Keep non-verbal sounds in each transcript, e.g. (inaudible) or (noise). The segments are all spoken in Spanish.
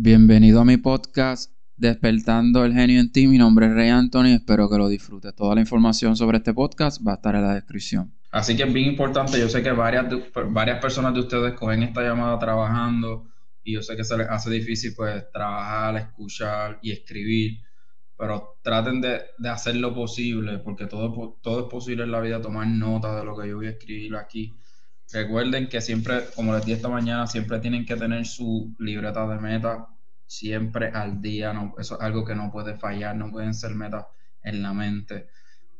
Bienvenido a mi podcast Despertando el Genio en ti. Mi nombre es Rey Anthony. Espero que lo disfrutes. Toda la información sobre este podcast va a estar en la descripción. Así que es bien importante. Yo sé que varias, varias personas de ustedes cogen esta llamada trabajando y yo sé que se les hace difícil pues trabajar, escuchar y escribir. Pero traten de, de hacer lo posible porque todo, todo es posible en la vida. Tomar nota de lo que yo voy a escribir aquí Recuerden que siempre, como les dije esta mañana, siempre tienen que tener su libreta de meta siempre al día. No, eso es algo que no puede fallar, no pueden ser metas en la mente.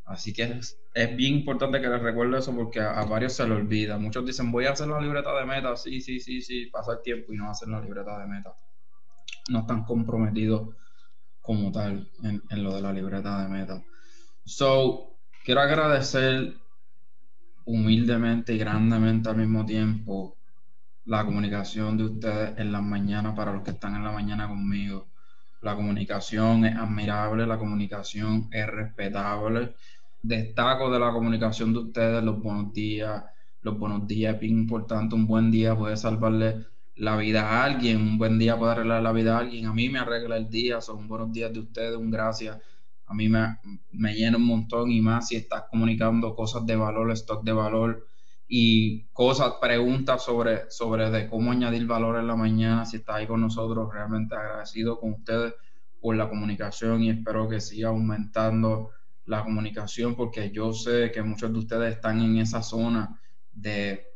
Así que es, bien importante que les recuerde eso porque a, varios se lo olvida. Muchos dicen, voy a hacer la libreta de meta. Sí, sí, sí, sí, pasa el tiempo y no hacen la libreta de meta. No están comprometidos como tal en, en lo de la libreta de meta. So, quiero agradecer humildemente y grandemente al mismo tiempo la comunicación de ustedes en las mañanas para los que están en la mañana conmigo. La comunicación es admirable, la comunicación es respetable. Destaco de la comunicación de ustedes los buenos días. Los buenos días es bien importante. Un buen día puede salvarle la vida a alguien. Un buen día puede arreglar la vida a alguien. A mí me arregla el día. Son buenos días de ustedes. Un gracias a mí me, me llena un montón y más si estás comunicando cosas de valor, stock de valor y cosas, preguntas sobre, sobre de cómo añadir valor en la mañana, si estás ahí con nosotros, realmente agradecido con ustedes por la comunicación y espero que siga aumentando la comunicación porque yo sé que muchos de ustedes están en esa zona de,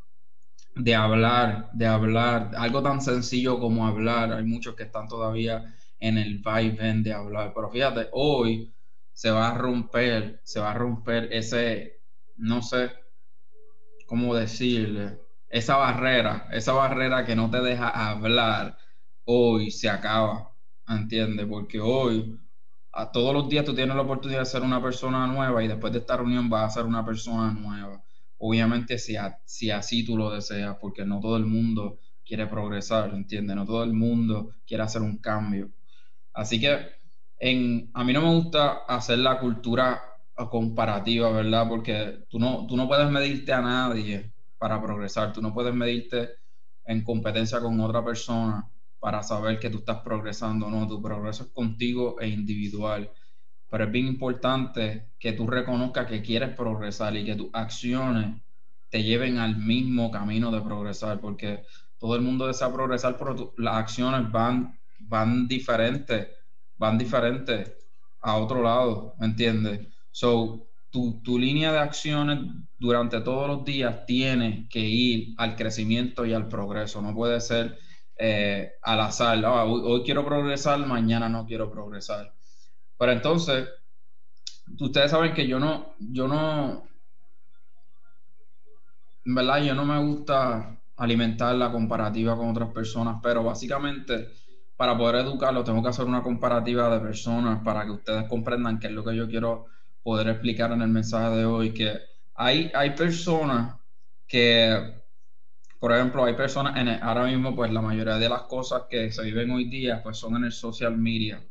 de hablar, de hablar, algo tan sencillo como hablar, hay muchos que están todavía en el vibe de hablar, pero fíjate, hoy se va a romper, se va a romper ese, no sé cómo decirle, esa barrera, esa barrera que no te deja hablar, hoy se acaba, ¿entiendes? Porque hoy, a todos los días tú tienes la oportunidad de ser una persona nueva y después de esta reunión vas a ser una persona nueva. Obviamente si, si así tú lo deseas, porque no todo el mundo quiere progresar, ¿entiendes? No todo el mundo quiere hacer un cambio. Así que a mí no me gusta hacer la cultura comparativa, ¿verdad? Porque tú no, tú no puedes medirte a nadie para progresar, tú no puedes medirte en competencia con otra persona para saber que tú estás progresando, no, tu progreso es contigo e individual. Pero es bien importante que tú reconozcas que quieres progresar y que tus acciones te lleven al mismo camino de progresar, porque todo el mundo desea progresar, pero las acciones van, van diferentes van diferentes a otro lado, ¿me entiendes? So, tu, tu, línea de acciones durante todos los días tiene que ir al crecimiento y al progreso, no puede ser eh, al azar, ah, hoy, quiero progresar, mañana no quiero progresar. Pero entonces, ustedes saben que yo no, yo no, en verdad, yo no me gusta alimentar la comparativa con otras personas, pero básicamente para poder educarlo, tengo que hacer una comparativa de personas para que ustedes comprendan qué es lo que yo quiero poder explicar en el mensaje de hoy, que hay, hay personas que, por ejemplo, hay personas, en ahora mismo, pues la mayoría de las cosas que se viven hoy día, pues son en el social media.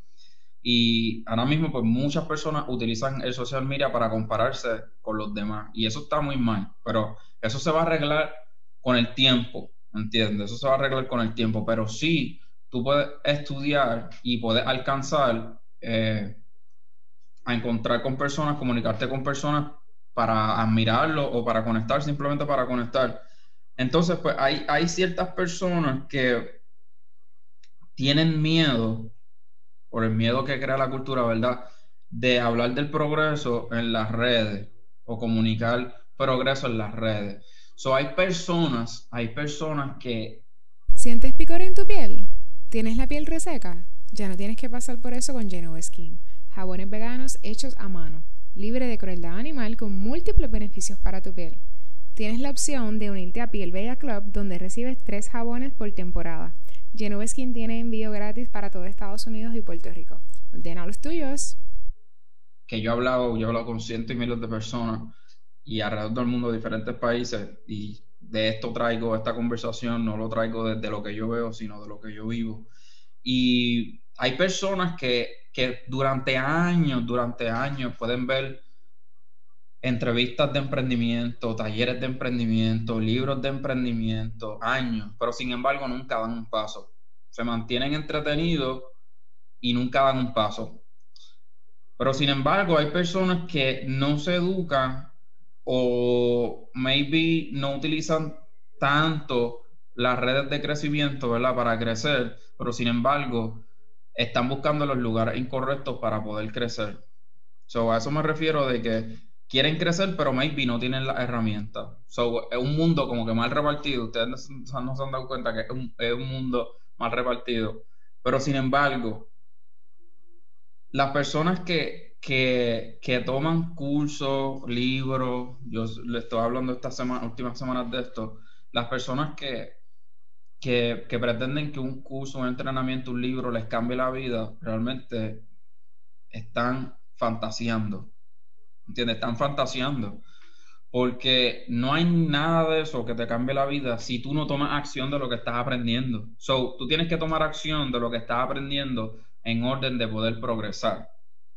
Y ahora mismo, pues muchas personas utilizan el social media para compararse con los demás. Y eso está muy mal, pero eso se va a arreglar con el tiempo, ¿entiendes? Eso se va a arreglar con el tiempo, pero sí tú puedes estudiar y puedes alcanzar eh, a encontrar con personas, comunicarte con personas para admirarlo o para conectar, simplemente para conectar. Entonces, pues hay, hay ciertas personas que tienen miedo, por el miedo que crea la cultura, ¿verdad? De hablar del progreso en las redes o comunicar progreso en las redes. So, hay personas, hay personas que... ¿Sientes picor en tu piel? ¿Tienes la piel reseca? Ya no tienes que pasar por eso con Genova Skin. Jabones veganos hechos a mano, libre de crueldad animal con múltiples beneficios para tu piel. Tienes la opción de unirte a Piel Bella Club donde recibes tres jabones por temporada. Genova Skin tiene envío gratis para todo Estados Unidos y Puerto Rico. Ordena los tuyos. Que yo he hablado, yo he hablado con cientos y miles de personas y alrededor del mundo, diferentes países, y de esto traigo esta conversación, no lo traigo desde lo que yo veo, sino de lo que yo vivo. Y hay personas que, durante años, durante años pueden ver entrevistas de emprendimiento, talleres de emprendimiento, libros de emprendimiento, años, pero sin embargo nunca dan un paso. se mantienen entretenidos y nunca dan un paso. Pero sin embargo, hay personas que no se educan o maybe no utilizan tanto las redes de crecimiento, ¿verdad? Para crecer, pero sin embargo, están buscando los lugares incorrectos para poder crecer. So, a eso me refiero de que quieren crecer, pero maybe no tienen las herramientas. So, es un mundo como que mal repartido. Ustedes no, se han dado cuenta que es un, es un mundo mal repartido. Pero sin embargo, las personas que, que, que toman cursos, libros, yo le estoy hablando estas últimas semanas de esto, las personas que, que, que, pretenden que un curso, un entrenamiento, un libro les cambie la vida, realmente están fantaseando. ¿Entiendes? Están fantaseando. Porque no hay nada de eso que te cambie la vida si tú no tomas acción de lo que estás aprendiendo. So, tú tienes que tomar acción de lo que estás aprendiendo en orden de poder progresar.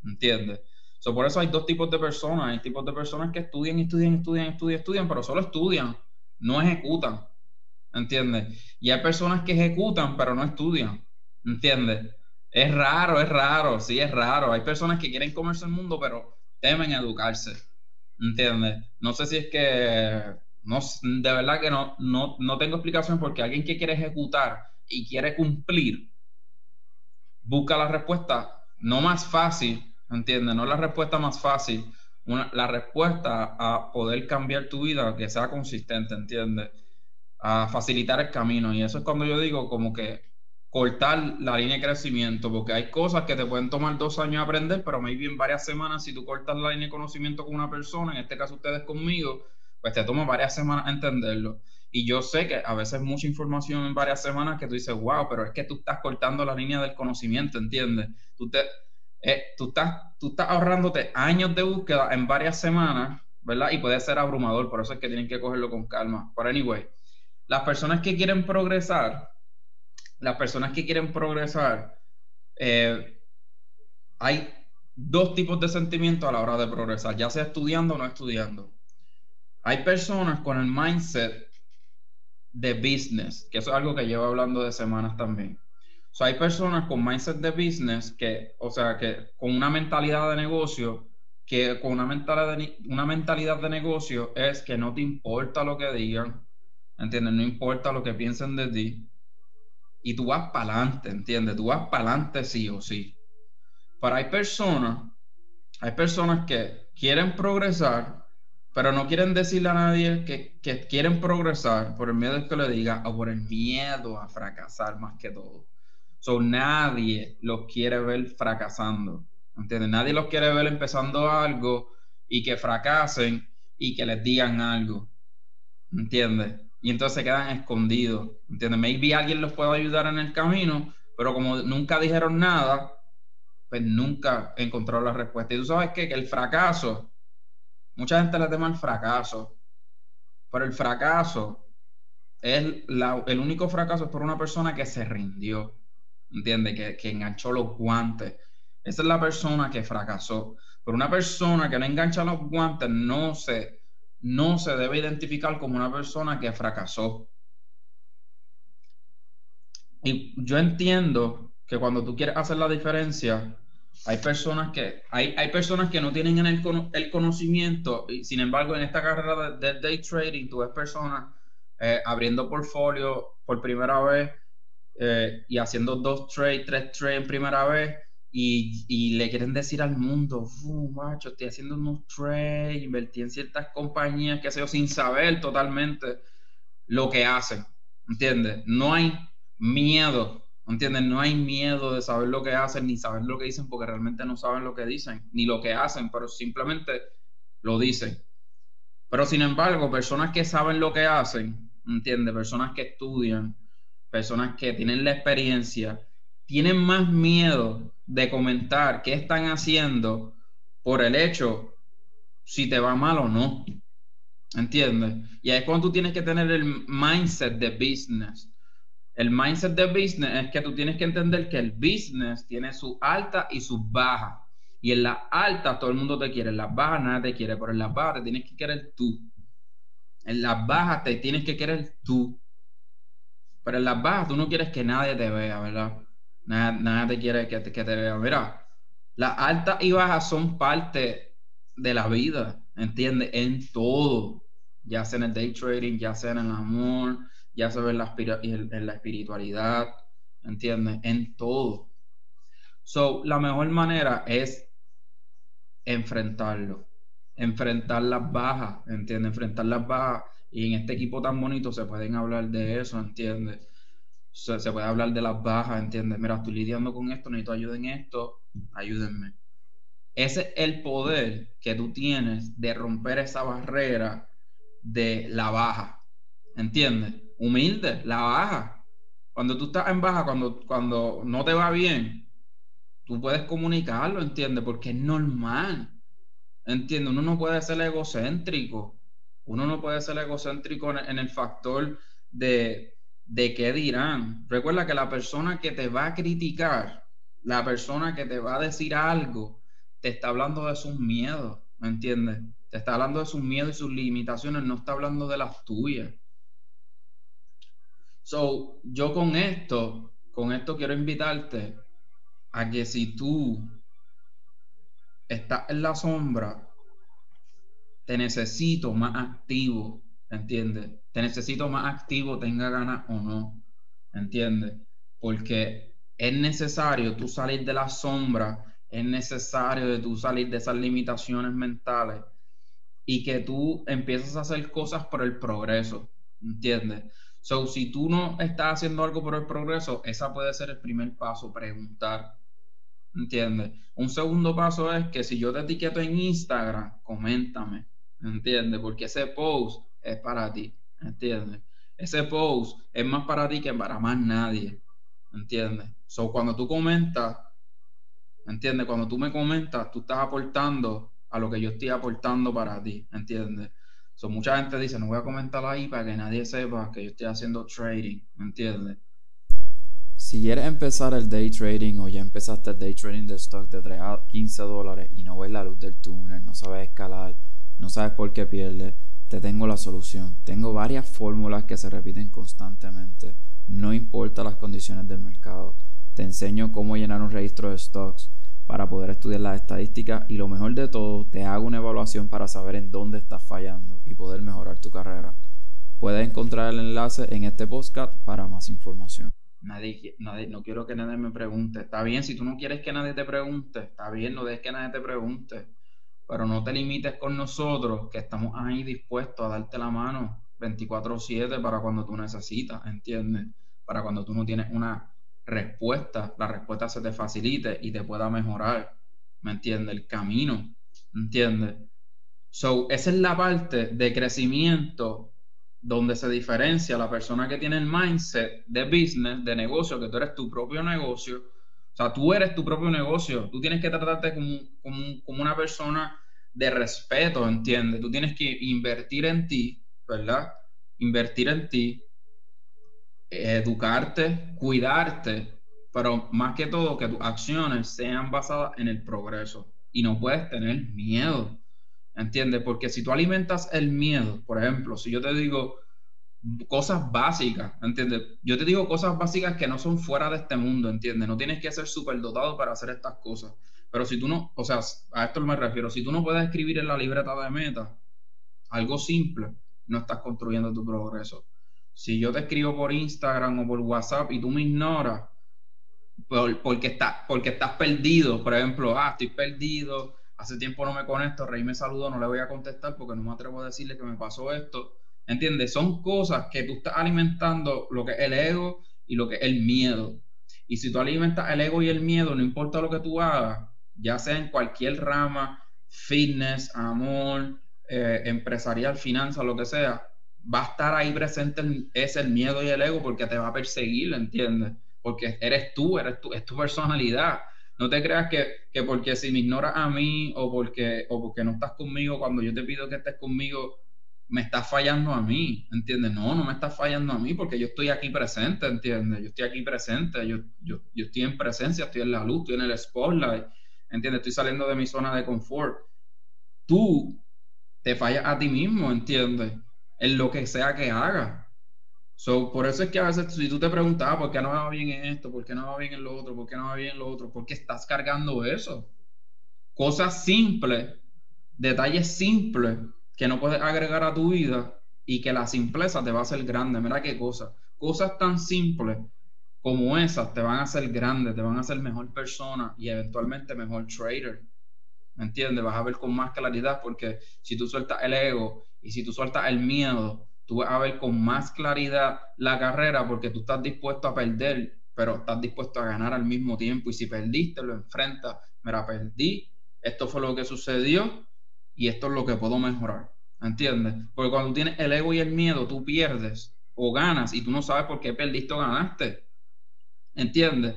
¿Entiendes? So, por eso hay dos tipos de personas. Hay tipos de personas que estudian, estudian, estudian, estudian, estudian, pero solo estudian, no ejecutan. ¿Entiendes? Y hay personas que ejecutan, pero no estudian. ¿Entiendes? Es raro, es raro, sí, es raro. Hay personas que quieren comerse el mundo, pero temen educarse. ¿Entiendes? No sé si es que, no, de verdad que no, no, no tengo explicación porque alguien que quiere ejecutar y quiere cumplir, busca la respuesta no más fácil, ¿entiendes? No la respuesta más fácil, la respuesta a poder cambiar tu vida, que sea consistente, ¿entiendes? A facilitar el camino. Y eso es cuando yo digo como que cortar la línea de crecimiento, porque hay cosas que te pueden tomar dos años aprender, pero maybe en varias semanas, si tú cortas la línea de conocimiento con una persona, en este caso ustedes conmigo, pues te toma varias semanas entenderlo. Y yo sé que a veces mucha información en varias semanas que tú dices, wow, pero es que tú estás cortando la línea del conocimiento, ¿entiendes? Tú, eh, tú, estás, tú estás ahorrándote años de búsqueda en varias semanas, ¿verdad? Y puede ser abrumador, por eso es que tienen que cogerlo con calma. Pero anyway, las personas que quieren progresar, las personas que quieren progresar, eh, hay dos tipos de sentimientos a la hora de progresar, ya sea estudiando o no estudiando. Hay personas con el mindset de business, que eso es algo que llevo hablando de semanas también. O sea, hay personas con mindset de business que, o sea, que con una mentalidad de negocio, que con una mentalidad de, una mentalidad de negocio es que no te importa lo que digan, ¿entiendes? No importa lo que piensen de ti, y tú vas para adelante, ¿entiendes? Tú vas para adelante sí o sí. Pero hay personas, hay personas que quieren progresar, pero no quieren decirle a nadie que, que quieren progresar por el miedo que le diga o por el miedo a fracasar más que todo. So, nadie los quiere ver fracasando, ¿entiendes? Nadie los quiere ver empezando algo y que fracasen y que les digan algo, ¿entiendes? y entonces se quedan escondidos. ¿Entiendes? Maybe alguien los puede ayudar en el camino, pero como nunca dijeron nada, pues nunca encontraron la respuesta. Y tú sabes qué? que el fracaso, mucha gente le teme al fracaso, pero el fracaso es el único fracaso es por una persona que se rindió, ¿entiendes? Que, que enganchó los guantes. Esa es la persona que fracasó. Pero una persona que no engancha los guantes no se no se debe identificar como una persona que fracasó. Y yo entiendo que cuando tú quieres hacer la diferencia, hay personas que, hay, hay personas que no tienen el, el conocimiento, sin embargo, en esta carrera de, day trading, tú ves personas eh, abriendo portfolio por primera vez eh, y haciendo dos trades, tres trades en primera vez y, le quieren decir al mundo, macho, estoy haciendo unos trades, invertí en ciertas compañías, que sé yo, sin saber totalmente lo que hacen, ¿entiendes? No hay miedo, ¿entiendes? No hay miedo de saber lo que hacen ni saber lo que dicen porque realmente no saben lo que dicen, ni lo que hacen, pero simplemente lo dicen. Pero sin embargo, personas que saben lo que hacen, ¿entiendes? Personas que estudian, personas que tienen la experiencia, tienen más miedo de comentar qué están haciendo por el hecho si te va mal o no. ¿Entiendes? Y ahí es cuando tú tienes que tener el mindset de business. El mindset de business es que tú tienes que entender que el business tiene su alta y su baja. Y en la alta todo el mundo te quiere, en las bajas nadie te quiere, pero en las bajas te tienes que querer tú. En las bajas te tienes que querer tú. Pero en las bajas tú no quieres que nadie te vea, ¿verdad? Nadie, te quiere que te, que te vea. Mira, las altas y bajas son parte de la vida, ¿entiendes? En todo, ya sea en el day trading, ya sea en el amor, ya sea en la, en la espiritualidad, ¿entiendes? En todo. So, la mejor manera es enfrentarlo, enfrentar las bajas, ¿entiendes? Enfrentar las bajas. Y en este equipo tan bonito se pueden hablar de eso, ¿entiendes? Se, puede hablar de las bajas, ¿entiendes? Mira, estoy lidiando con esto, necesito ayuda en esto, ayúdenme. Ese es el poder que tú tienes de romper esa barrera de la baja, ¿entiendes? Humilde, la baja. Cuando tú estás en baja, cuando, cuando no te va bien, tú puedes comunicarlo, ¿entiendes? Porque es normal. ¿Entiendes? Uno no puede ser egocéntrico. Uno no puede ser egocéntrico en, el factor de, de qué dirán. Recuerda que la persona que te va a criticar, la persona que te va a decir algo, te está hablando de sus miedos, ¿me entiendes? Te está hablando de sus miedos y sus limitaciones, no está hablando de las tuyas. So, yo con esto, con esto quiero invitarte a que si tú estás en la sombra, te necesito más activo, ¿entiendes? Te necesito más activo, tenga ganas o no, ¿entiendes? Porque es necesario tú salir de la sombra, es necesario de tú salir de esas limitaciones mentales y que tú empieces a hacer cosas por el progreso, ¿entiendes? So, si tú no estás haciendo algo por el progreso, esa puede ser el primer paso, preguntar. ¿Entiendes? Un segundo paso es que si yo te etiqueto en Instagram, coméntame. ¿Entiendes? Porque ese post es para ti. ¿Entiendes? Ese post es más para ti que para más nadie. ¿Entiendes? So, cuando tú comentas, ¿entiendes? Cuando tú me comentas, tú estás aportando a lo que yo estoy aportando para ti. ¿Entiendes? So, mucha gente dice, no voy a comentar ahí para que nadie sepa que yo estoy haciendo trading. ¿Entiendes? Si quieres empezar el day trading o ya empezaste el day trading de stock de 3 a 15 dólares y no ves la luz del túnel, no sabes escalar, no sabes por qué pierdes, te tengo la solución. Tengo varias fórmulas que se repiten constantemente, no importa las condiciones del mercado. Te enseño cómo llenar un registro de stocks para poder estudiar las estadísticas y lo mejor de todo, te hago una evaluación para saber en dónde estás fallando y poder mejorar tu carrera. Puedes encontrar el enlace en este podcast para más información. Nadie, nadie, no quiero que nadie me pregunte. Está bien, si tú no quieres que nadie te pregunte, está bien, no dejes que nadie te pregunte. Pero no te limites con nosotros, que estamos ahí dispuestos a darte la mano 24/7 para cuando tú necesitas, ¿entiendes? Para cuando tú no tienes una respuesta, la respuesta se te facilite y te pueda mejorar, ¿me entiendes? El camino, ¿entiendes? So, esa es la parte de crecimiento donde se diferencia la persona que tiene el mindset de business, de negocio, que tú eres tu propio negocio. O sea, tú eres tu propio negocio. Tú tienes que tratarte como, como, una persona de respeto, ¿entiendes? Tú tienes que invertir en ti, ¿verdad? Invertir en ti, educarte, cuidarte, pero más que todo que tus acciones sean basadas en el progreso. Y no puedes tener miedo. ¿Entiendes? Porque si tú alimentas el miedo, por ejemplo, si yo te digo cosas básicas, ¿entiendes? Yo te digo cosas básicas que no son fuera de este mundo, ¿entiendes? No tienes que ser súper dotado para hacer estas cosas. Pero si tú no, o sea, a esto me refiero, si tú no puedes escribir en la libreta de meta algo simple, no estás construyendo tu progreso. Si yo te escribo por Instagram o por WhatsApp y tú me ignoras, porque, estás, porque estás perdido, por ejemplo, ah, estoy perdido, hace tiempo no me conecto, Rey me saludó, no le voy a contestar porque no me atrevo a decirle que me pasó esto. ¿Entiendes? Son cosas que tú estás alimentando lo que es el ego y lo que es el miedo. Y si tú alimentas el ego y el miedo, no importa lo que tú hagas, ya sea en cualquier rama, fitness, amor, eh, empresarial, finanzas, lo que sea, va a estar ahí presente el, es el miedo y el ego porque te va a perseguir, ¿entiendes? Porque eres tú, eres tú, es tu personalidad. No te creas que, porque si me ignoras a mí o porque, o porque no estás conmigo cuando yo te pido que estés conmigo, me estás fallando a mí, ¿entiendes? No, no me estás fallando a mí porque yo estoy aquí presente, ¿entiendes? Yo estoy aquí presente, yo, yo, yo estoy en presencia, estoy en la luz, estoy en el spotlight, ¿entiendes? Estoy saliendo de mi zona de confort. Tú te fallas a ti mismo, ¿entiendes? En lo que sea que hagas. So, por eso es que a veces si tú te preguntas, ¿por qué no va bien en esto? ¿Por qué no va bien en lo otro? ¿Por qué no va bien en lo otro? Porque estás cargando eso. Cosas simples, detalles simples que no puedes agregar a tu vida y que la simpleza te va a hacer grande. Mira qué cosa. Cosas tan simples como esas te van a hacer grande, te van a hacer mejor persona y eventualmente mejor trader. ¿Me entiendes? Vas a ver con más claridad porque si tú sueltas el ego y si tú sueltas el miedo, tú vas a ver con más claridad la carrera porque tú estás dispuesto a perder, pero estás dispuesto a ganar al mismo tiempo. Y si perdiste, lo enfrentas. Mira, perdí, esto fue lo que sucedió y esto es lo que puedo mejorar. ¿Entiendes? Porque cuando tienes el ego y el miedo, tú pierdes o ganas y tú no sabes por qué perdiste o ganaste. ¿Entiendes?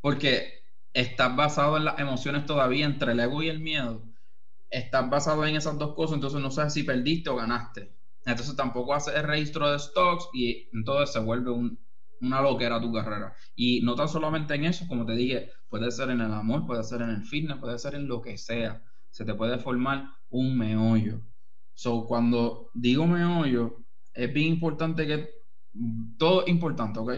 Porque estás basado en las emociones todavía entre el ego y el miedo. Estás basado en esas dos cosas, entonces no sabes si perdiste o ganaste. Entonces tampoco haces el registro de stocks y entonces se vuelve una loquera tu carrera. Y no tan solamente en eso, como te dije, puede ser en el amor, puede ser en el fitness, puede ser en lo que sea. Se te puede formar un meollo. So, cuando digo meollo, es bien importante que todo es importante, ¿ok?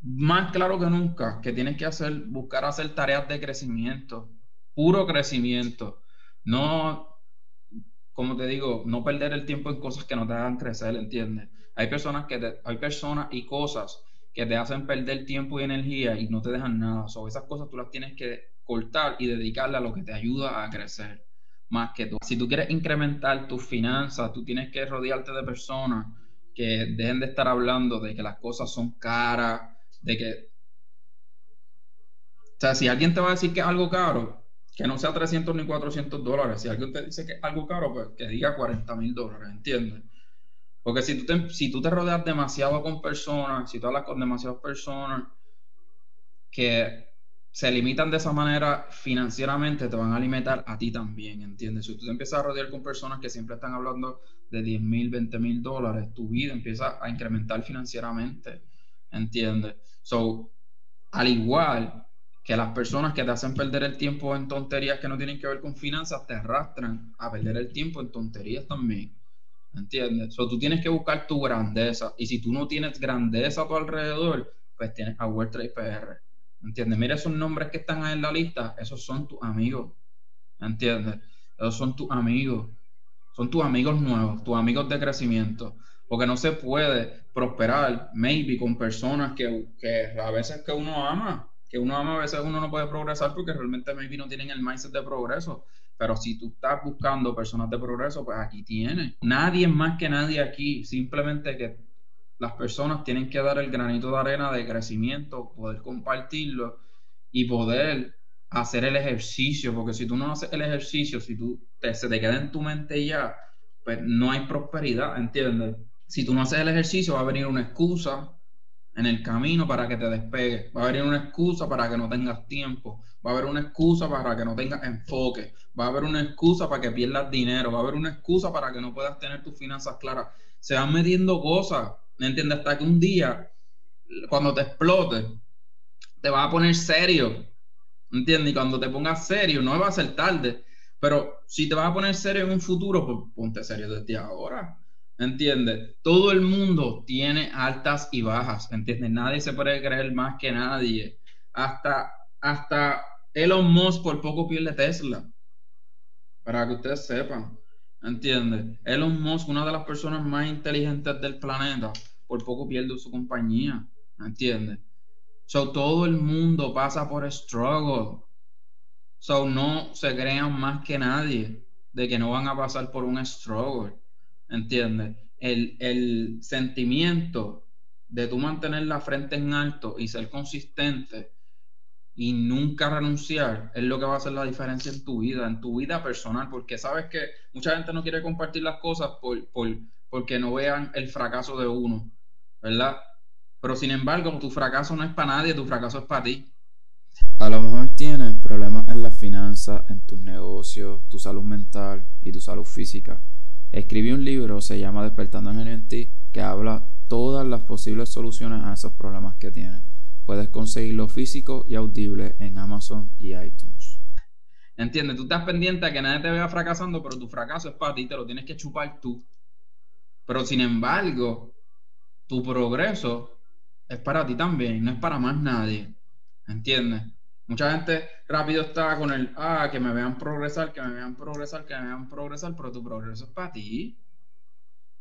Más claro que nunca que tienes que hacer, buscar hacer tareas de crecimiento, puro crecimiento. No como te digo, no perder el tiempo en cosas que no te hagan crecer, ¿entiendes? Hay personas, que hay personas y cosas que te hacen perder tiempo y energía y no te dejan nada. O esas cosas tú las tienes que cortar y dedicarle a lo que te ayuda a crecer. Más que tú. Si tú quieres incrementar tus finanzas, tú tienes que rodearte de personas que dejen de estar hablando de que las cosas son caras, de que... O sea, si alguien te va a decir que es algo caro, que no sea 300 ni 400 dólares. Si alguien te dice que es algo caro, pues que diga 40 mil dólares, ¿entiendes? Porque si tú, te, si tú te rodeas demasiado con personas, si tú hablas con demasiadas personas que se limitan de esa manera financieramente, te van a limitar a ti también, ¿entiendes? Si tú te empiezas a rodear con personas que siempre están hablando de 10 mil, 20 mil dólares, tu vida empieza a incrementar financieramente, ¿entiendes? So, al igual que las personas que te hacen perder el tiempo en tonterías que no tienen que ver con finanzas te arrastran a perder el tiempo en tonterías también. ¿Entiendes? So, tú tienes que buscar tu grandeza. Y si tú no tienes grandeza a tu alrededor, pues tienes a World Trade PR. ¿Entiendes? Mira esos nombres que están ahí en la lista. Esos son tus amigos. ¿Entiendes? Esos son tus amigos. Son tus amigos nuevos, tus amigos de crecimiento. Porque no se puede prosperar, maybe, con personas que, que a veces que uno ama que uno a veces uno no puede progresar porque realmente maybe no tienen el mindset de progreso. Pero si tú estás buscando personas de progreso, pues aquí tienes. Nadie más que nadie aquí, simplemente que las personas tienen que dar el granito de arena de crecimiento, poder compartirlo y poder hacer el ejercicio, porque si tú no haces el ejercicio, si tú te, se te queda en tu mente ya, pues no hay prosperidad, ¿entiendes? Si tú no haces el ejercicio, va a venir una excusa, en el camino para que te despegues. Va a haber una excusa para que no tengas tiempo. Va a haber una excusa para que no tengas enfoque. Va a haber una excusa para que pierdas dinero. Va a haber una excusa para que no puedas tener tus finanzas claras. Se van metiendo cosas, ¿me entiendes? Hasta que un día, cuando te explote, te vas a poner serio. ¿Me entiendes? Y cuando te pongas serio, no va a ser tarde. Pero si te vas a poner serio en un futuro, pues ponte serio desde ahora. ¿Entiendes? Todo el mundo tiene altas y bajas, ¿entiendes? Nadie se puede creer más que nadie. Hasta, hasta Elon Musk por poco pierde Tesla. Para que ustedes sepan, ¿entiendes? Elon Musk, una de las personas más inteligentes del planeta, por poco pierde su compañía, ¿entiendes? So, todo el mundo pasa por struggle. So, no se crean más que nadie de que no van a pasar por un struggle. ¿entiendes? El, sentimiento de tú mantener la frente en alto y ser consistente y nunca renunciar es lo que va a hacer la diferencia en tu vida, en tu vida personal, porque sabes que mucha gente no quiere compartir las cosas por, por, porque no vean el fracaso de uno, ¿verdad? Pero sin embargo, tu fracaso no es para nadie, tu fracaso es para ti. A lo mejor tienes problemas en la finanzas, en tus negocios, tu salud mental y tu salud física. Escribí un libro, se llama Despertando Genio en ti, que habla todas las posibles soluciones a esos problemas que tienes. Puedes conseguirlo físico y audible en Amazon y iTunes. ¿Entiendes? Tú estás pendiente a que nadie te vea fracasando, pero tu fracaso es para ti, te lo tienes que chupar tú. Pero sin embargo, tu progreso es para ti también, no es para más nadie. ¿Entiendes? Mucha gente rápido está con el, ah, que me vean progresar, que me vean progresar, que me vean progresar, pero tu progreso es para ti.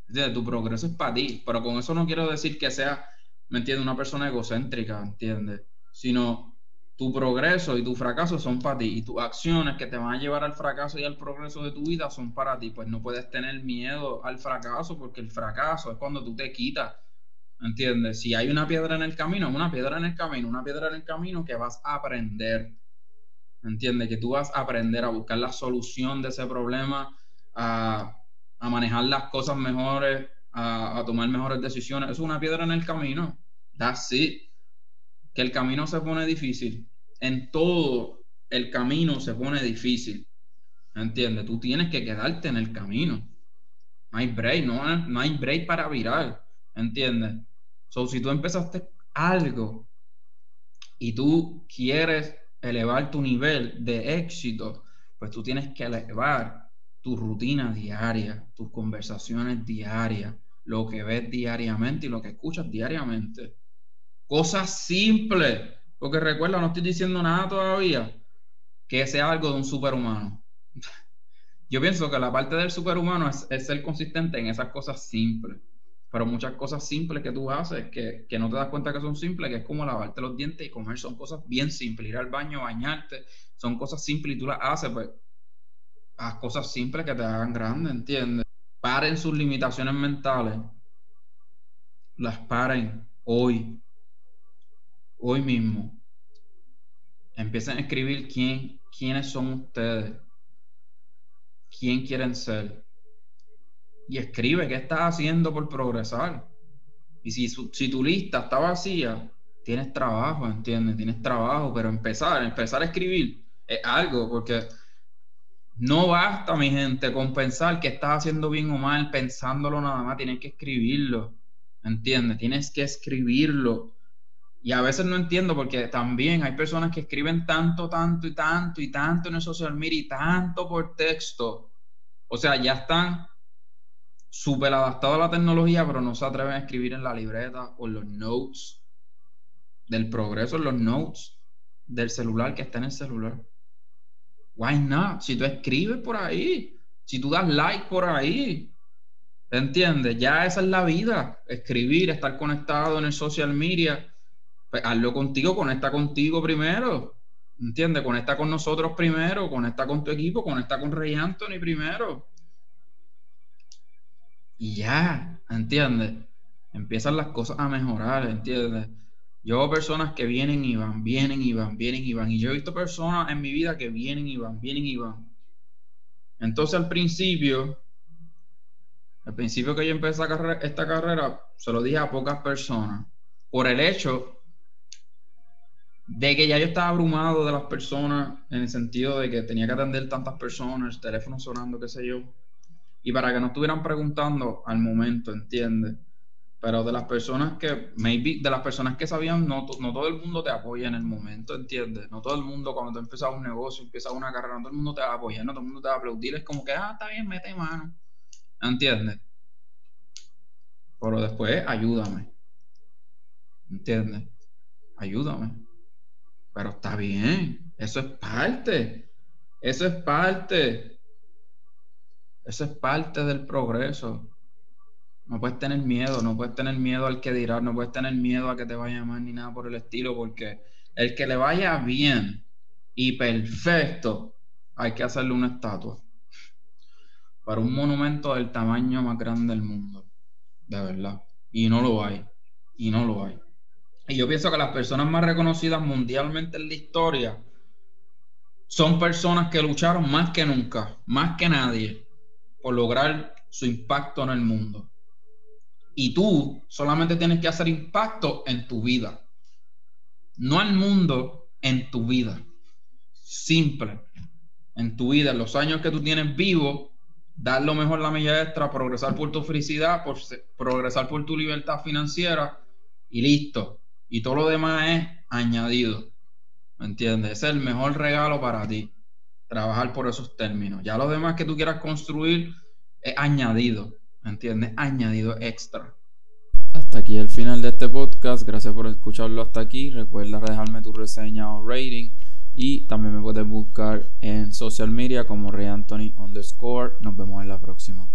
Tu progreso es para ti. Pero con eso no quiero decir que sea, ¿me entiendes? Una persona egocéntrica, ¿entiendes? Sino tu progreso y tu fracaso son para ti y tus acciones que te van a llevar al fracaso y al progreso de tu vida son para ti. Pues no puedes tener miedo al fracaso porque el fracaso es cuando tú te quitas. ¿Entiendes? Si hay una piedra en el camino, una piedra en el camino, una piedra en el camino que vas a aprender. ¿Entiendes? Que tú vas a aprender a buscar la solución de ese problema, a, manejar las cosas mejores, a, tomar mejores decisiones. Es una piedra en el camino. That's it que el camino se pone difícil. En todo el camino se pone difícil. ¿Entiendes? Tú tienes que quedarte en el camino. No hay break, no, no hay break para virar. ¿Entiendes? So, si tú empezaste algo y tú quieres elevar tu nivel de éxito, pues tú tienes que elevar tu rutina diaria, tus conversaciones diarias, lo que ves diariamente y lo que escuchas diariamente. Cosas simples. Porque recuerda, no estoy diciendo nada todavía que sea algo de un superhumano. (laughs) Yo pienso que la parte del superhumano es, ser consistente en esas cosas simples. Pero muchas cosas simples que tú haces que, que, no te das cuenta que son simples, que es como lavarte los dientes y comer, son cosas bien simples. Ir al baño, bañarte, son cosas simples y tú las haces, pues haz cosas simples que te hagan grande, ¿entiendes? Paren sus limitaciones mentales. Las paren hoy hoy mismo, empiecen a escribir quién, quiénes son ustedes, quién quieren ser. Y escribe qué estás haciendo por progresar. Y si, si tu lista está vacía, tienes trabajo, ¿entiendes? Tienes trabajo, pero empezar, empezar a escribir es algo, porque no basta, mi gente, con pensar que estás haciendo bien o mal, pensándolo nada más, tienes que escribirlo, ¿entiendes? Tienes que escribirlo y a veces no entiendo porque también hay personas que escriben tanto, tanto y tanto y tanto en el social media y tanto por texto. O sea, ya están súper adaptados a la tecnología, pero no se atreven a escribir en la libreta o en los notes del progreso, en los notes del celular que está en el celular. Why not? Si tú escribes por ahí, si tú das like por ahí, ¿entiendes? Ya esa es la vida. Escribir, estar conectado en el social media pues hazlo contigo, conecta contigo primero. ¿Entiendes? Conecta con nosotros primero, conecta con tu equipo, conecta con Rey Anthony primero. Y ya, ¿entiendes? Empiezan las cosas a mejorar, ¿entiendes? Yo veo personas que vienen y van, vienen y van, vienen y van. Y yo he visto personas en mi vida que vienen y van, vienen y van. Entonces al principio, al principio que yo empecé esta carrera, se lo dije a pocas personas. Por el hecho de que ya yo estaba abrumado de las personas en el sentido de que tenía que atender tantas personas, el teléfono sonando, qué sé yo. Y para que no estuvieran preguntando al momento, ¿entiendes? Pero de las personas que, maybe, de las personas que sabían, no, no todo el mundo te apoya en el momento, ¿entiendes? No todo el mundo, cuando tú empiezas un negocio, empiezas una carrera, no todo el mundo te va a apoyar, no todo el mundo te va a aplaudir, es como que, ah, está bien, mete mano, ¿entiendes? Pero después, ayúdame, ¿entiendes? Ayúdame pero está bien, eso es parte, eso es parte, eso es parte del progreso. No puedes tener miedo, no puedes tener miedo al que dirá, no puedes tener miedo a que te vaya mal ni nada por el estilo, porque el que le vaya bien y perfecto, hay que hacerle una estatua para un monumento del tamaño más grande del mundo, de verdad. Y no lo hay, y no lo hay. Y yo pienso que las personas más reconocidas mundialmente en la historia son personas que lucharon más que nunca, más que nadie, por lograr su impacto en el mundo. Y tú solamente tienes que hacer impacto en tu vida, no al mundo, en tu vida. Simple. En tu vida, en los años que tú tienes vivo, dar lo mejor la milla extra, progresar por tu felicidad, por, progresar por tu libertad financiera y listo y todo lo demás es añadido. ¿Me entiendes? Es el mejor regalo para ti. Trabajar por esos términos. Ya lo demás que tú quieras construir es añadido. ¿Me entiendes? Añadido extra. hasta aquí el final de este podcast. Gracias por escucharlo hasta aquí. Recuerda dejarme tu reseña o rating. Y también me puedes buscar en social media como RayAnthony underscore. Nos vemos en la próxima.